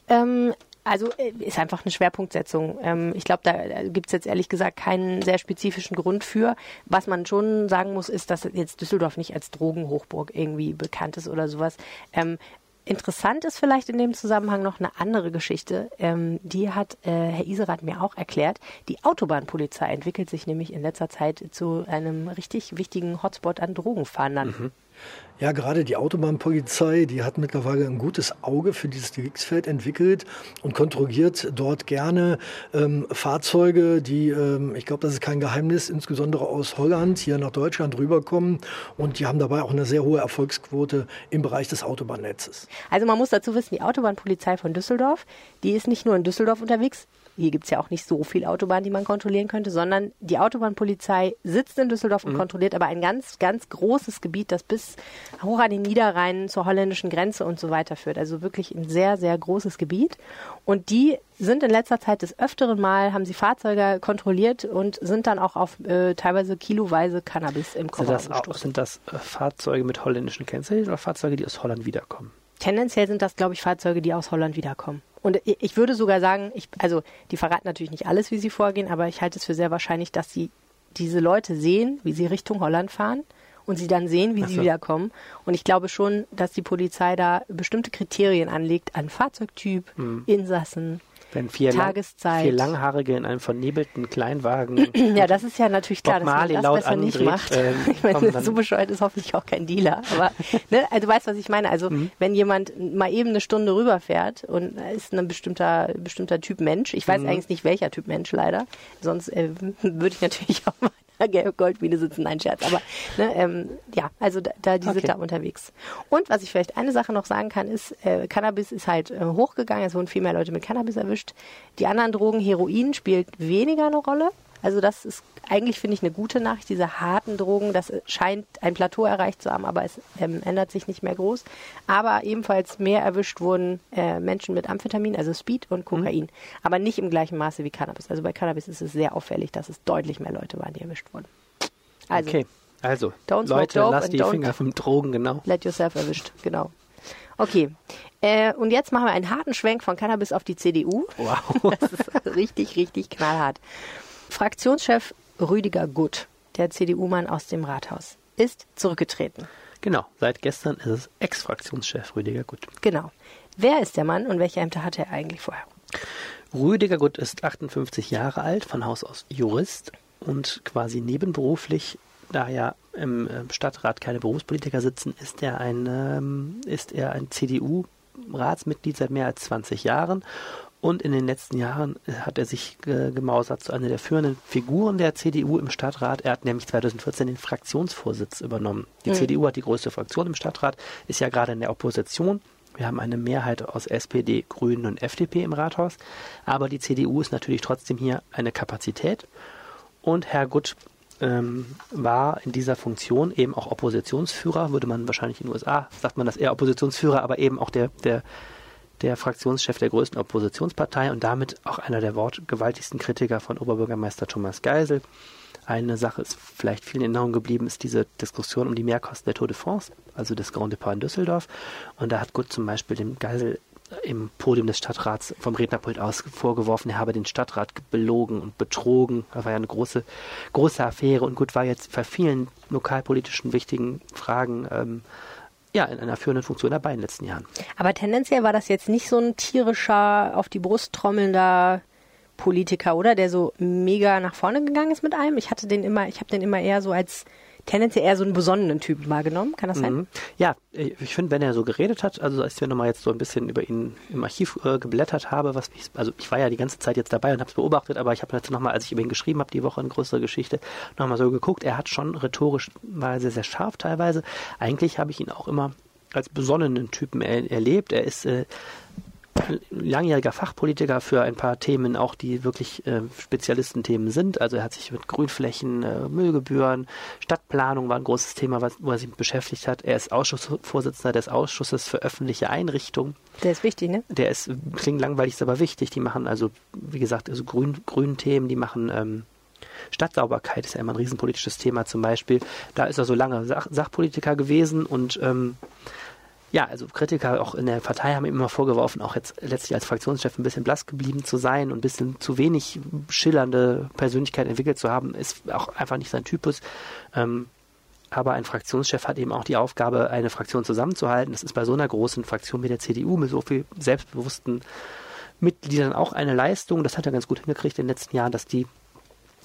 ähm, also äh, ist einfach eine Schwerpunktsetzung. Ähm, ich glaube, da gibt es jetzt ehrlich gesagt keinen sehr spezifischen Grund für. Was man schon sagen muss, ist, dass jetzt Düsseldorf nicht als Drogenhochburg irgendwie bekannt ist oder sowas. Ähm, Interessant ist vielleicht in dem Zusammenhang noch eine andere Geschichte. Ähm, die hat äh, Herr Iserath mir auch erklärt. Die Autobahnpolizei entwickelt sich nämlich in letzter Zeit zu einem richtig wichtigen Hotspot an Drogenfahndern. Mhm.
Ja, gerade die Autobahnpolizei, die hat mittlerweile ein gutes Auge für dieses Deliktsfeld entwickelt und kontrolliert dort gerne ähm, Fahrzeuge, die, ähm, ich glaube, das ist kein Geheimnis, insbesondere aus Holland hier nach Deutschland rüberkommen. Und die haben dabei auch eine sehr hohe Erfolgsquote im Bereich des Autobahnnetzes.
Also man muss dazu wissen, die Autobahnpolizei von Düsseldorf, die ist nicht nur in Düsseldorf unterwegs, hier gibt es ja auch nicht so viel Autobahn, die man kontrollieren könnte, sondern die Autobahnpolizei sitzt in Düsseldorf und mhm. kontrolliert aber ein ganz, ganz großes Gebiet, das bis hoch an den Niederrhein zur holländischen Grenze und so weiter führt. Also wirklich ein sehr, sehr großes Gebiet. Und die sind in letzter Zeit des öfteren Mal, haben sie Fahrzeuge kontrolliert und sind dann auch auf äh, teilweise kiloweise Cannabis im Kofferraum
sind das, auch, sind das äh, Fahrzeuge mit holländischen Kennzeichen oder Fahrzeuge, die aus Holland wiederkommen?
Tendenziell sind das, glaube ich, Fahrzeuge, die aus Holland wiederkommen. Und ich würde sogar sagen, ich, also die verraten natürlich nicht alles, wie sie vorgehen, aber ich halte es für sehr wahrscheinlich, dass sie diese Leute sehen, wie sie Richtung Holland fahren und sie dann sehen, wie so. sie wiederkommen. Und ich glaube schon, dass die Polizei da bestimmte Kriterien anlegt an Fahrzeugtyp, mhm. Insassen,
wenn vier, Tageszeit. Lang, vier Langhaarige in einem vernebelten Kleinwagen.
ja, das ist ja natürlich klar, dass man das laut besser andreht, nicht macht. Ähm, ich meine, so bescheuert ist hoffentlich auch kein Dealer. Aber ne, also du weißt, was ich meine. Also mhm. wenn jemand mal eben eine Stunde rüberfährt und ist ein bestimmter, bestimmter Typ Mensch, ich weiß mhm. eigentlich nicht welcher Typ Mensch leider, sonst äh, würde ich natürlich auch mal Goldmine sitzen, nein, Scherz. Aber ne, ähm, ja, also da, da die okay. sind da unterwegs. Und was ich vielleicht eine Sache noch sagen kann, ist, äh, Cannabis ist halt äh, hochgegangen, es wurden viel mehr Leute mit Cannabis erwischt. Die anderen Drogen, Heroin spielt weniger eine Rolle. Also das ist eigentlich, finde ich, eine gute Nachricht. Diese harten Drogen, das scheint ein Plateau erreicht zu haben, aber es ähm, ändert sich nicht mehr groß. Aber ebenfalls mehr erwischt wurden äh, Menschen mit Amphetamin, also Speed und Kokain. Mhm. Aber nicht im gleichen Maße wie Cannabis. Also bei Cannabis ist es sehr auffällig, dass es deutlich mehr Leute waren, die erwischt wurden.
Also, okay, also Leute, lasst die Finger vom Drogen, genau.
Let yourself erwischt, genau. Okay. Äh, und jetzt machen wir einen harten Schwenk von Cannabis auf die CDU. Wow. Das ist richtig, richtig knallhart. Fraktionschef Rüdiger Gutt, der CDU-Mann aus dem Rathaus, ist zurückgetreten.
Genau, seit gestern ist es Ex-Fraktionschef Rüdiger Gutt.
Genau. Wer ist der Mann und welche Ämter hatte er eigentlich vorher?
Rüdiger Gutt ist 58 Jahre alt, von Haus aus Jurist und quasi nebenberuflich da ja im äh, Stadtrat keine Berufspolitiker sitzen, ist er ein, ähm, ist er ein CDU-Ratsmitglied seit mehr als 20 Jahren. Und in den letzten Jahren äh, hat er sich äh, gemausert zu einer der führenden Figuren der CDU im Stadtrat. Er hat nämlich 2014 den Fraktionsvorsitz übernommen. Die mhm. CDU hat die größte Fraktion im Stadtrat, ist ja gerade in der Opposition. Wir haben eine Mehrheit aus SPD, Grünen und FDP im Rathaus. Aber die CDU ist natürlich trotzdem hier eine Kapazität. Und Herr Gutt ähm, war in dieser Funktion eben auch Oppositionsführer, würde man wahrscheinlich in den USA, sagt man das eher Oppositionsführer, aber eben auch der, der, der Fraktionschef der größten Oppositionspartei und damit auch einer der wortgewaltigsten Kritiker von Oberbürgermeister Thomas Geisel. Eine Sache ist vielleicht vielen in Erinnerung geblieben, ist diese Diskussion um die Mehrkosten der Tour de France, also des Grand Depot in Düsseldorf. Und da hat Gut zum Beispiel dem Geisel im Podium des Stadtrats vom Rednerpult aus vorgeworfen, er habe den Stadtrat belogen und betrogen. Das war ja eine große, große Affäre und gut war jetzt bei vielen lokalpolitischen wichtigen Fragen ähm, ja, in einer führenden Funktion dabei in den letzten Jahren.
Aber tendenziell war das jetzt nicht so ein tierischer, auf die Brust trommelnder Politiker, oder? Der so mega nach vorne gegangen ist mit einem. Ich hatte den immer, ich habe den immer eher so als tendenziell eher so einen besonnenen Typen wahrgenommen. Kann das sein? Mhm.
Ja, ich finde, wenn er so geredet hat, also als ich nochmal jetzt so ein bisschen über ihn im Archiv äh, geblättert habe, was mich, also ich war ja die ganze Zeit jetzt dabei und habe es beobachtet, aber ich habe jetzt nochmal, als ich über ihn geschrieben habe, die Woche eine größere Geschichte, nochmal so geguckt. Er hat schon rhetorisch, war sehr, sehr scharf teilweise. Eigentlich habe ich ihn auch immer als besonnenen Typen er, erlebt. Er ist äh, langjähriger Fachpolitiker für ein paar Themen, auch die wirklich äh, Spezialistenthemen sind. Also er hat sich mit Grünflächen, äh, Müllgebühren, Stadtplanung war ein großes Thema, was, wo er sich beschäftigt hat. Er ist Ausschussvorsitzender des Ausschusses für öffentliche Einrichtungen.
Der ist wichtig, ne?
Der ist, klingt langweilig, ist aber wichtig. Die machen also, wie gesagt, also grün, grünen Themen, die machen ähm, Stadtsauberkeit ist ja immer ein riesenpolitisches Thema zum Beispiel. Da ist er so lange Sach Sachpolitiker gewesen und ähm, ja, also Kritiker auch in der Partei haben ihm immer vorgeworfen, auch jetzt letztlich als Fraktionschef ein bisschen blass geblieben zu sein und ein bisschen zu wenig schillernde Persönlichkeit entwickelt zu haben, ist auch einfach nicht sein Typus. Ähm, aber ein Fraktionschef hat eben auch die Aufgabe, eine Fraktion zusammenzuhalten. Das ist bei so einer großen Fraktion wie der CDU mit so viel selbstbewussten Mitgliedern auch eine Leistung. Das hat er ganz gut hingekriegt in den letzten Jahren, dass die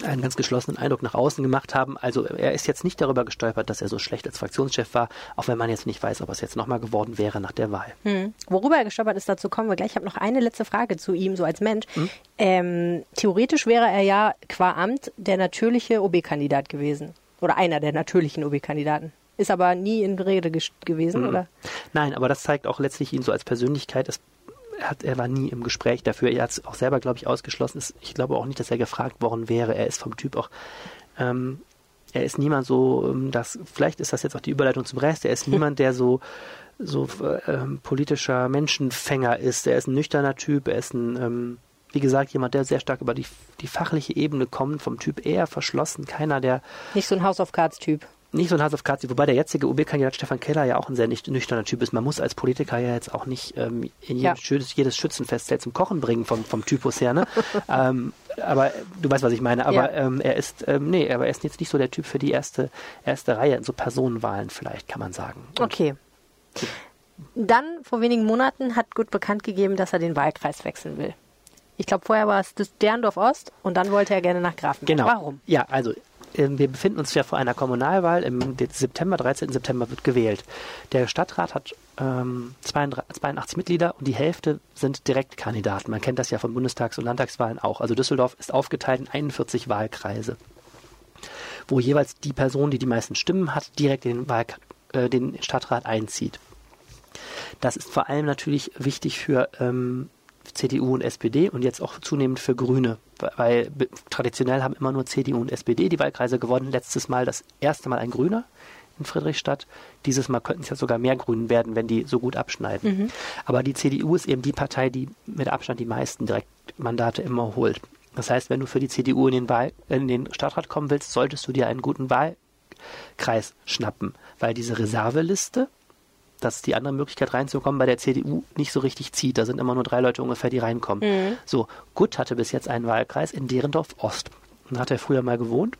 einen ganz geschlossenen Eindruck nach außen gemacht haben. Also er ist jetzt nicht darüber gestolpert, dass er so schlecht als Fraktionschef war, auch wenn man jetzt nicht weiß, ob es jetzt nochmal geworden wäre nach der Wahl.
Hm. Worüber er gestolpert ist, dazu kommen wir gleich. Ich habe noch eine letzte Frage zu ihm, so als Mensch. Hm? Ähm, theoretisch wäre er ja qua Amt der natürliche OB-Kandidat gewesen. Oder einer der natürlichen OB-Kandidaten. Ist aber nie in Rede gewesen, mhm. oder?
Nein, aber das zeigt auch letztlich ihn so als Persönlichkeit. Es hat, er war nie im Gespräch dafür. Er hat es auch selber, glaube ich, ausgeschlossen. Ich glaube auch nicht, dass er gefragt worden wäre. Er ist vom Typ auch. Ähm, er ist niemand so, ähm, dass vielleicht ist das jetzt auch die Überleitung zum Rest. Er ist niemand, der so so ähm, politischer Menschenfänger ist. Er ist ein nüchterner Typ. Er ist ein ähm, wie gesagt, jemand, der sehr stark über die, die fachliche Ebene kommt, vom Typ eher verschlossen, keiner, der.
Nicht so ein House of Cards-Typ
nicht so ein Hass auf Katzi, wobei der jetzige OB-Kandidat Stefan Keller ja auch ein sehr nüchterner Typ ist. Man muss als Politiker ja jetzt auch nicht ähm, in jedes, ja. jedes Schützenfest zum Kochen bringen vom, vom Typus her. Ne? ähm, aber du weißt, was ich meine. Aber ja. ähm, er ist, ähm, nee, aber er ist jetzt nicht so der Typ für die erste, erste Reihe in so Personenwahlen vielleicht, kann man sagen.
Und okay. Dann, vor wenigen Monaten, hat Gut bekannt gegeben, dass er den Wahlkreis wechseln will. Ich glaube, vorher war es Derndorf Ost und dann wollte er gerne nach Grafenberg.
Genau.
Warum?
Ja, also wir befinden uns ja vor einer Kommunalwahl. Im September, 13. September wird gewählt. Der Stadtrat hat ähm, 82 Mitglieder und die Hälfte sind Direktkandidaten. Man kennt das ja von Bundestags- und Landtagswahlen auch. Also Düsseldorf ist aufgeteilt in 41 Wahlkreise, wo jeweils die Person, die die meisten Stimmen hat, direkt den, Wahl, äh, den Stadtrat einzieht. Das ist vor allem natürlich wichtig für ähm, CDU und SPD und jetzt auch zunehmend für Grüne, weil traditionell haben immer nur CDU und SPD die Wahlkreise gewonnen. Letztes Mal das erste Mal ein Grüner in Friedrichstadt. Dieses Mal könnten es ja sogar mehr Grünen werden, wenn die so gut abschneiden. Mhm. Aber die CDU ist eben die Partei, die mit Abstand die meisten Direktmandate immer holt. Das heißt, wenn du für die CDU in den, Wahl, in den Stadtrat kommen willst, solltest du dir einen guten Wahlkreis schnappen, weil diese Reserveliste, das ist die andere Möglichkeit reinzukommen, bei der CDU nicht so richtig zieht. Da sind immer nur drei Leute ungefähr, die reinkommen. Mhm. So, Gutt hatte bis jetzt einen Wahlkreis in Derendorf Ost. Da hat er früher mal gewohnt.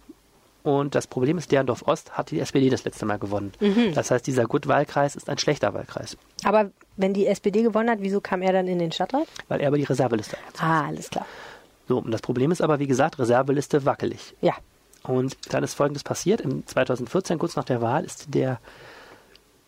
Und das Problem ist, Derendorf Ost hat die SPD das letzte Mal gewonnen. Mhm. Das heißt, dieser Gutt-Wahlkreis ist ein schlechter Wahlkreis.
Aber wenn die SPD gewonnen hat, wieso kam er dann in den Stadtrat?
Weil er über die Reserveliste
Ah, alles klar.
So, und das Problem ist aber, wie gesagt, Reserveliste wackelig.
Ja.
Und dann ist Folgendes passiert. Im 2014, kurz nach der Wahl, ist der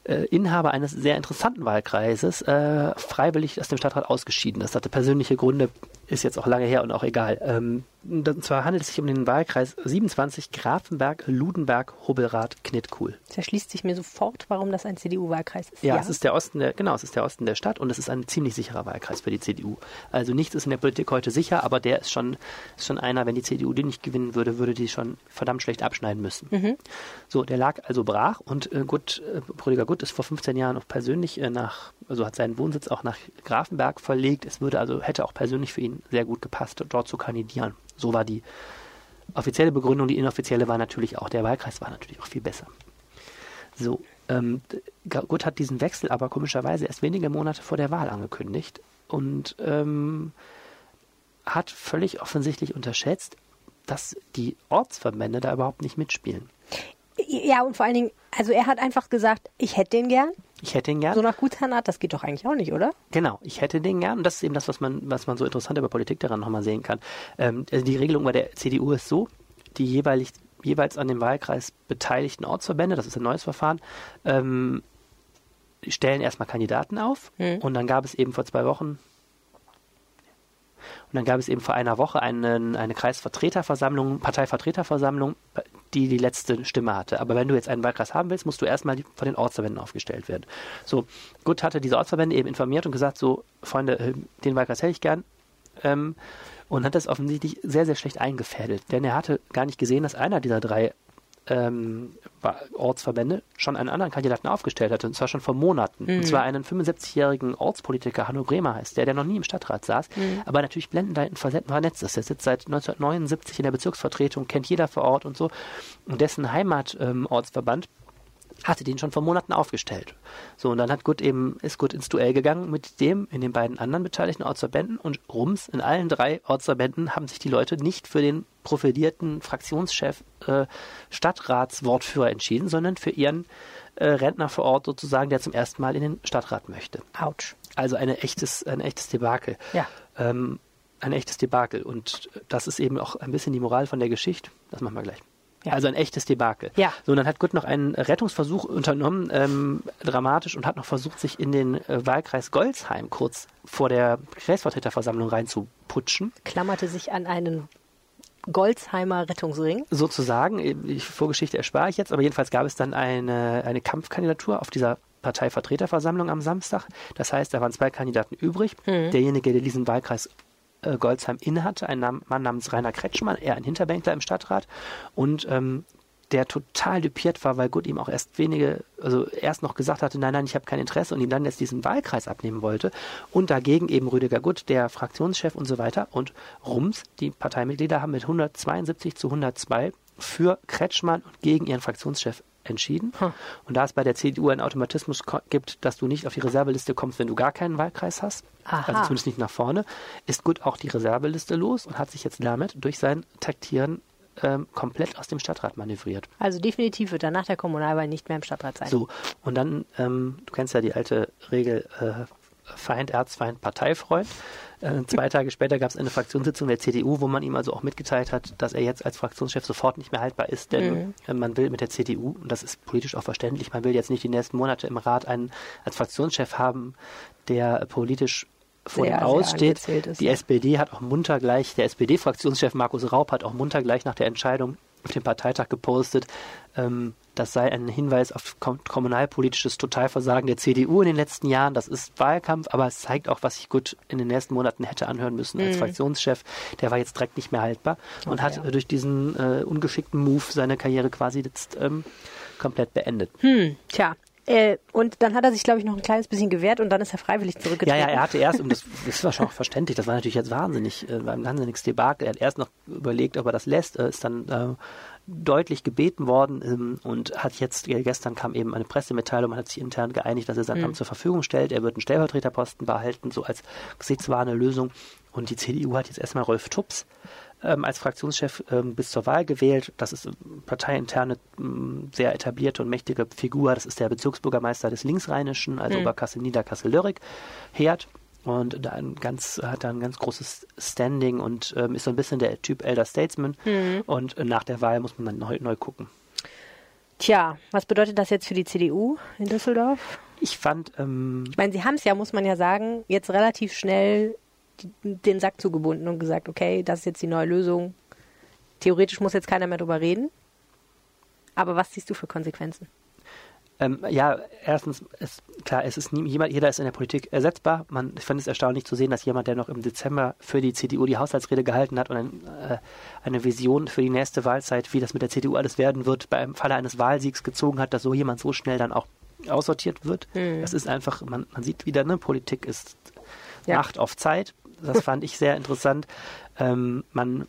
äh, Inhaber eines sehr interessanten Wahlkreises äh, freiwillig aus dem Stadtrat ausgeschieden. Das hatte persönliche Gründe, ist jetzt auch lange her und auch egal. Ähm, und zwar handelt es sich um den Wahlkreis 27 Grafenberg, Ludenberg, Hobelrath, Knittkuhl.
Das erschließt sich mir sofort, warum das ein CDU-Wahlkreis ist.
Ja, ja, es ist der Osten der, genau, es ist der Osten der Stadt und es ist ein ziemlich sicherer Wahlkreis für die CDU. Also nichts ist in der Politik heute sicher, aber der ist schon, ist schon einer, wenn die CDU den nicht gewinnen würde, würde die schon verdammt schlecht abschneiden müssen. Mhm. So, der lag also brach und äh, Gut, äh, Gut ist vor 15 Jahren auch persönlich äh, nach, also hat seinen Wohnsitz auch nach Grafenberg verlegt. Es würde also, hätte auch persönlich für ihn sehr gut gepasst, dort zu kandidieren. So war die offizielle Begründung. Die inoffizielle war natürlich auch, der Wahlkreis war natürlich auch viel besser. So, ähm, Gut hat diesen Wechsel aber komischerweise erst wenige Monate vor der Wahl angekündigt und ähm, hat völlig offensichtlich unterschätzt, dass die Ortsverbände da überhaupt nicht mitspielen.
Ja, und vor allen Dingen, also er hat einfach gesagt, ich hätte den gern.
Ich hätte ihn gern.
So nach Gutsherrenart, das geht doch eigentlich auch nicht, oder?
Genau, ich hätte den gern. Und das ist eben das, was man, was man so interessant über Politik daran nochmal sehen kann. Ähm, also die Regelung bei der CDU ist so, die jeweilig, jeweils an dem Wahlkreis beteiligten Ortsverbände, das ist ein neues Verfahren, ähm, stellen erstmal Kandidaten auf. Hm. Und dann gab es eben vor zwei Wochen, und dann gab es eben vor einer Woche eine, eine Kreisvertreterversammlung, Parteivertreterversammlung, die die letzte Stimme hatte. Aber wenn du jetzt einen Wahlkreis haben willst, musst du erstmal von den Ortsverbänden aufgestellt werden. So, Gut hatte diese Ortsverbände eben informiert und gesagt, so, Freunde, äh, den Wahlkreis hätte ich gern. Ähm, und hat das offensichtlich sehr, sehr schlecht eingefädelt. Denn er hatte gar nicht gesehen, dass einer dieser drei ähm, Ortsverbände schon einen anderen Kandidaten aufgestellt hatte, und zwar schon vor Monaten. Mhm. Und zwar einen 75-jährigen Ortspolitiker, Hanno Bremer heißt der, der noch nie im Stadtrat saß, mhm. aber natürlich blendend vernetzt ist. Der sitzt seit 1979 in der Bezirksvertretung, kennt jeder vor Ort und so. Und dessen Heimatortsverband ähm, hatte den schon vor Monaten aufgestellt. So, und dann hat Gut eben, ist Gut ins Duell gegangen mit dem in den beiden anderen beteiligten Ortsverbänden und rums, in allen drei Ortsverbänden haben sich die Leute nicht für den profilierten Fraktionschef äh, Stadtratswortführer entschieden, sondern für ihren äh, Rentner vor Ort sozusagen, der zum ersten Mal in den Stadtrat möchte.
Autsch.
Also eine echtes, ein echtes Debakel.
Ja.
Ähm, ein echtes Debakel. Und das ist eben auch ein bisschen die Moral von der Geschichte. Das machen wir gleich. Ja. Also ein echtes Debakel.
Ja.
So, und dann hat Gut noch einen Rettungsversuch unternommen, ähm, dramatisch, und hat noch versucht, sich in den äh, Wahlkreis Goldsheim kurz vor der Kreisvertreterversammlung reinzuputschen.
Klammerte sich an einen Goldsheimer Rettungsring.
Sozusagen, die Vorgeschichte erspare ich jetzt, aber jedenfalls gab es dann eine, eine Kampfkandidatur auf dieser Parteivertreterversammlung am Samstag. Das heißt, da waren zwei Kandidaten übrig. Mhm. Derjenige, der diesen Wahlkreis äh, Goldsheim innehatte, ein Mann namens Rainer Kretschmann, eher ein Hinterbänkler im Stadtrat und ähm, der total düpiert war, weil Gut ihm auch erst wenige, also erst noch gesagt hatte, nein, nein, ich habe kein Interesse und ihm dann jetzt diesen Wahlkreis abnehmen wollte und dagegen eben Rüdiger Gut, der Fraktionschef und so weiter und Rums, die Parteimitglieder haben mit 172 zu 102 für Kretschmann und gegen ihren Fraktionschef entschieden. Hm. Und da es bei der CDU einen Automatismus gibt, dass du nicht auf die Reserveliste kommst, wenn du gar keinen Wahlkreis hast, Aha. also zumindest nicht nach vorne, ist gut auch die Reserveliste los und hat sich jetzt damit durch sein Taktieren ähm, komplett aus dem Stadtrat manövriert.
Also definitiv wird er nach der Kommunalwahl nicht mehr im Stadtrat sein.
So, und dann, ähm, du kennst ja die alte Regel, äh, Feind, Erzfeind, Parteifreund. Äh, zwei Tage später gab es eine Fraktionssitzung der CDU, wo man ihm also auch mitgeteilt hat, dass er jetzt als Fraktionschef sofort nicht mehr haltbar ist, denn mhm. Äh, man will mit der CDU, und das ist politisch auch verständlich, man will jetzt nicht die nächsten Monate im Rat einen als Fraktionschef haben, der politisch vor sehr, dem Aussteht. Die. SPD hat auch munter gleich, der SPD-Fraktionschef Markus Raub hat auch munter gleich nach der Entscheidung auf dem Parteitag gepostet, ähm, das sei ein Hinweis auf kommunalpolitisches Totalversagen der CDU in den letzten Jahren. Das ist Wahlkampf, aber es zeigt auch, was ich gut in den nächsten Monaten hätte anhören müssen als mhm. Fraktionschef. Der war jetzt direkt nicht mehr haltbar und okay, hat ja. durch diesen äh, ungeschickten Move seine Karriere quasi jetzt ähm, komplett beendet.
Hm, tja, äh, und dann hat er sich, glaube ich, noch ein kleines bisschen gewehrt und dann ist er freiwillig zurückgetreten.
Ja, ja, er hatte erst, und das, das war schon auch verständlich, das war natürlich jetzt wahnsinnig, äh, ein wahnsinniges Debakel. Er hat erst noch überlegt, ob er das lässt, äh, ist dann äh, deutlich gebeten worden ähm, und hat jetzt, gestern kam eben eine Pressemitteilung, man hat sich intern geeinigt, dass er sein mhm. Amt zur Verfügung stellt. Er wird einen Stellvertreterposten behalten, so als gesichtswahrende Lösung. Und die CDU hat jetzt erstmal Rolf Tups ähm, als Fraktionschef ähm, bis zur Wahl gewählt. Das ist parteiinterne ähm, sehr etablierte und mächtige Figur. Das ist der Bezirksbürgermeister des Linksrheinischen, also mhm. Oberkassel, Niederkassel, Lörrick, Herd. und da ein ganz, hat da ein ganz großes Standing und ähm, ist so ein bisschen der Typ Elder Statesman. Mhm. Und äh, nach der Wahl muss man dann neu, neu gucken.
Tja, was bedeutet das jetzt für die CDU in Düsseldorf?
Ich fand. Ähm,
ich meine, sie haben es ja, muss man ja sagen, jetzt relativ schnell den Sack zugebunden und gesagt, okay, das ist jetzt die neue Lösung. Theoretisch muss jetzt keiner mehr drüber reden. Aber was siehst du für Konsequenzen?
Ähm, ja, erstens, ist, klar, es ist nie, jemand, jeder ist in der Politik ersetzbar. Man, ich fand es erstaunlich zu sehen, dass jemand, der noch im Dezember für die CDU die Haushaltsrede gehalten hat und ein, äh, eine Vision für die nächste Wahlzeit, wie das mit der CDU alles werden wird, beim Falle eines Wahlsiegs gezogen hat, dass so jemand so schnell dann auch aussortiert wird. Mhm. Das ist einfach, man, man sieht wieder, ne, Politik ist ja. Macht auf Zeit. Das fand ich sehr interessant. Ähm, man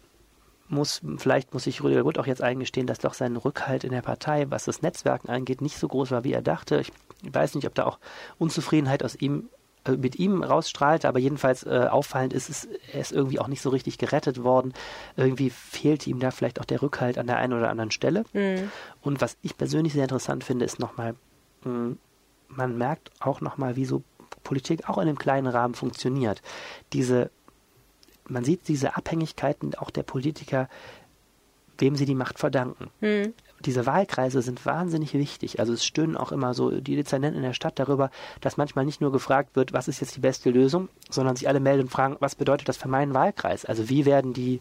muss, vielleicht muss sich Rüdiger Gut auch jetzt eingestehen, dass doch sein Rückhalt in der Partei, was das Netzwerken angeht, nicht so groß war, wie er dachte. Ich weiß nicht, ob da auch Unzufriedenheit aus ihm äh, mit ihm rausstrahlte, aber jedenfalls äh, auffallend ist es, er ist irgendwie auch nicht so richtig gerettet worden. Irgendwie fehlt ihm da vielleicht auch der Rückhalt an der einen oder anderen Stelle. Mhm. Und was ich persönlich sehr interessant finde, ist nochmal, hm, man merkt auch nochmal, wie so Politik auch in einem kleinen Rahmen funktioniert. Diese man sieht diese Abhängigkeiten auch der Politiker, wem sie die Macht verdanken. Mhm. Diese Wahlkreise sind wahnsinnig wichtig. Also es stöhnen auch immer so die Dezernenten in der Stadt darüber, dass manchmal nicht nur gefragt wird, was ist jetzt die beste Lösung, sondern sich alle melden und fragen, was bedeutet das für meinen Wahlkreis? Also wie werden die,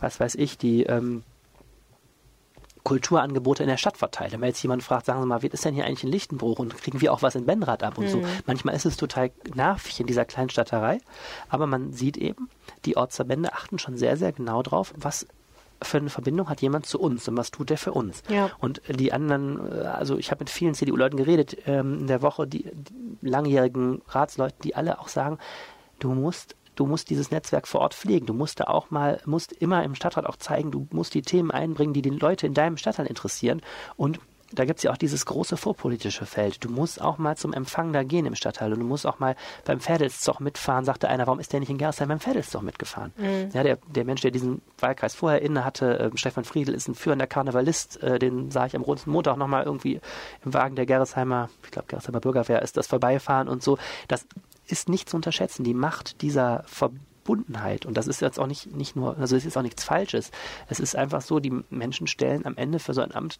was weiß ich, die ähm, Kulturangebote in der Stadt verteilt. Wenn jetzt jemand fragt, sagen Sie mal, wie ist denn hier eigentlich in Lichtenbruch und kriegen wir auch was in Benrad ab und mhm. so. Manchmal ist es total nervig in dieser Kleinstadterei, aber man sieht eben, die Ortsverbände achten schon sehr, sehr genau drauf, was für eine Verbindung hat jemand zu uns und was tut der für uns? Ja. Und die anderen, äh, also ich habe mit vielen CDU-Leuten geredet ähm, in der Woche, die, die langjährigen Ratsleuten, die alle auch sagen, du musst du musst dieses Netzwerk vor Ort pflegen. Du musst da auch mal, musst immer im Stadtrat auch zeigen, du musst die Themen einbringen, die die Leute in deinem Stadtteil interessieren. Und da gibt es ja auch dieses große vorpolitische Feld. Du musst auch mal zum Empfang da gehen im Stadtteil und du musst auch mal beim Pferdelszug mitfahren, sagte einer, warum ist der nicht in Gerstheim beim Pferdelszug mitgefahren? Mhm. Ja, der, der Mensch, der diesen Wahlkreis vorher inne hatte, äh, Stefan Friedl, ist ein führender Karnevalist, äh, den sah ich am Roten Montag nochmal irgendwie im Wagen der Gerresheimer, ich glaube Gerresheimer Bürgerwehr ist das vorbeifahren und so. Das ist nicht zu unterschätzen, die Macht dieser Verbundenheit. Und das ist jetzt auch nicht, nicht nur, also es ist auch nichts Falsches. Es ist einfach so, die Menschen stellen am Ende für so ein Amt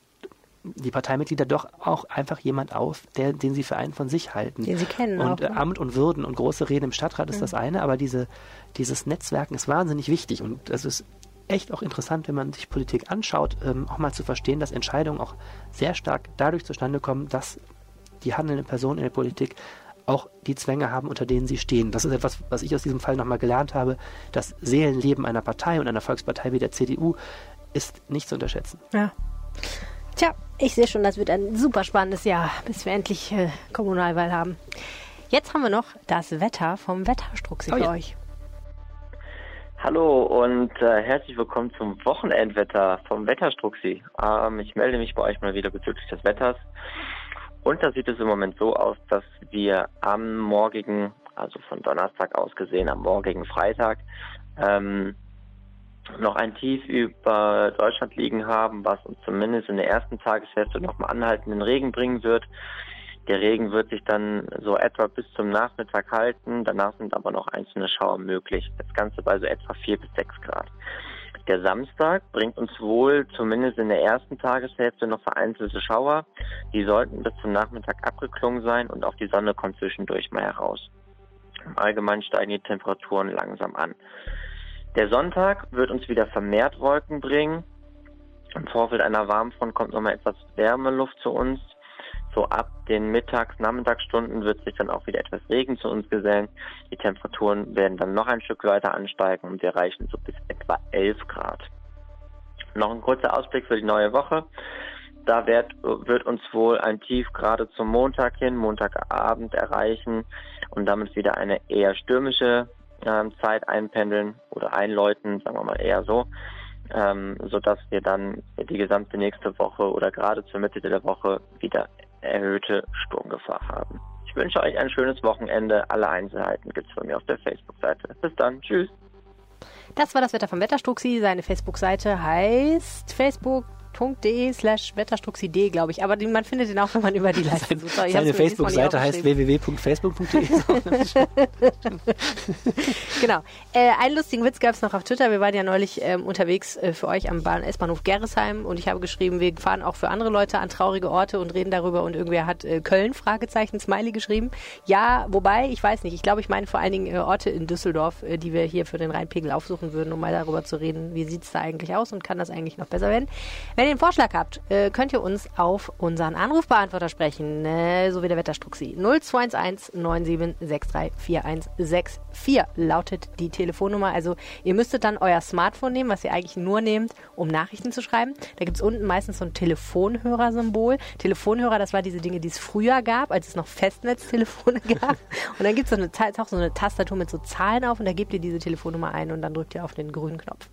die Parteimitglieder doch auch einfach jemand auf, der, den sie für einen von sich halten.
Den sie kennen.
Und
auch, ne?
Amt und Würden und große Reden im Stadtrat ist mhm. das eine, aber diese, dieses Netzwerken ist wahnsinnig wichtig und es ist echt auch interessant, wenn man sich Politik anschaut, ähm, auch mal zu verstehen, dass Entscheidungen auch sehr stark dadurch zustande kommen, dass die handelnden Personen in der Politik auch die Zwänge haben, unter denen sie stehen. Das ist etwas, was ich aus diesem Fall nochmal gelernt habe. Das Seelenleben einer Partei und einer Volkspartei wie der CDU ist nicht zu unterschätzen.
Ja. Tja, ich sehe schon, das wird ein super spannendes Jahr, bis wir endlich äh, Kommunalwahl haben. Jetzt haben wir noch das Wetter vom Wetterstruxi oh, für ja. euch.
Hallo und äh, herzlich willkommen zum Wochenendwetter vom Wetterstruxi. Ähm, ich melde mich bei euch mal wieder bezüglich des Wetters. Und da sieht es im Moment so aus, dass wir am morgigen, also von Donnerstag aus gesehen, am morgigen Freitag, ähm, noch ein Tief über Deutschland liegen haben, was uns zumindest in der ersten Tageshälfte nochmal anhaltenden Regen bringen wird. Der Regen wird sich dann so etwa bis zum Nachmittag halten. Danach sind aber noch einzelne Schauer möglich. Das Ganze bei so etwa vier bis sechs Grad. Der Samstag bringt uns wohl zumindest in der ersten Tageshälfte noch vereinzelte Schauer. Die sollten bis zum Nachmittag abgeklungen sein und auch die Sonne kommt zwischendurch mal heraus. Im Allgemeinen steigen die Temperaturen langsam an. Der Sonntag wird uns wieder vermehrt Wolken bringen. Im Vorfeld einer Warmfront kommt nochmal etwas Wärmeluft zu uns. So ab den Mittags-, Nachmittagsstunden wird sich dann auch wieder etwas Regen zu uns gesellen. Die Temperaturen werden dann noch ein Stück weiter ansteigen und wir erreichen so bis etwa 11 Grad. Noch ein kurzer Ausblick für die neue Woche. Da wird, wird uns wohl ein Tief gerade zum Montag hin, Montagabend erreichen und damit wieder eine eher stürmische äh, Zeit einpendeln oder einläuten, sagen wir mal eher so, ähm, sodass wir dann die gesamte nächste Woche oder gerade zur Mitte der Woche wieder erhöhte Sturmgefahr haben. Ich wünsche euch ein schönes Wochenende. Alle Einzelheiten gibt es von mir auf der Facebook-Seite. Bis dann. Tschüss.
Das war das Wetter vom Wetterstruxi. Seine Facebook-Seite heißt Facebook facebook.de slash wetterstruxidee, glaube ich. Aber die, man findet den auch, wenn man über die Leiste sucht.
Seine, seine Facebook-Seite heißt www.facebook.de.
genau. Äh, einen lustigen Witz gab es noch auf Twitter. Wir waren ja neulich ähm, unterwegs äh, für euch am Bahn S-Bahnhof Gerresheim und ich habe geschrieben, wir fahren auch für andere Leute an traurige Orte und reden darüber und irgendwer hat äh, Köln, Fragezeichen, Smiley geschrieben. Ja, wobei, ich weiß nicht, ich glaube, ich meine vor allen Dingen äh, Orte in Düsseldorf, äh, die wir hier für den Rheinpegel aufsuchen würden, um mal darüber zu reden, wie sieht es da eigentlich aus und kann das eigentlich noch besser werden. Wenn ihr einen Vorschlag habt, äh, könnt ihr uns auf unseren Anrufbeantworter sprechen, äh, so wie der Wetterstruxi. 0211 9763 4164 lautet die Telefonnummer. Also ihr müsstet dann euer Smartphone nehmen, was ihr eigentlich nur nehmt, um Nachrichten zu schreiben. Da gibt es unten meistens so ein Telefonhörersymbol. Telefonhörer, das war diese Dinge, die es früher gab, als es noch Festnetztelefone gab. Und dann gibt es auch so eine Tastatur mit so Zahlen auf und da gebt ihr diese Telefonnummer ein und dann drückt ihr auf den grünen Knopf.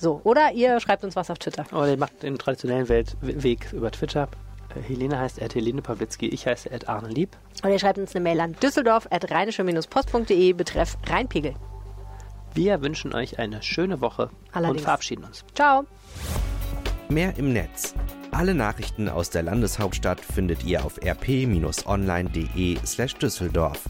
So, oder ihr schreibt uns was auf Twitter.
Oder ihr macht den traditionellen Welt Weg über Twitter. Äh, Helene heißt at Helene Pawlitzki, ich heiße at Arne Lieb.
Oder ihr schreibt uns eine Mail an düsseldorf at rheinische-post.de betreff Rheinpegel.
Wir wünschen euch eine schöne Woche
Allerdings.
und verabschieden uns.
Ciao.
Mehr im Netz. Alle Nachrichten aus der Landeshauptstadt findet ihr auf rp-online.de slash Düsseldorf.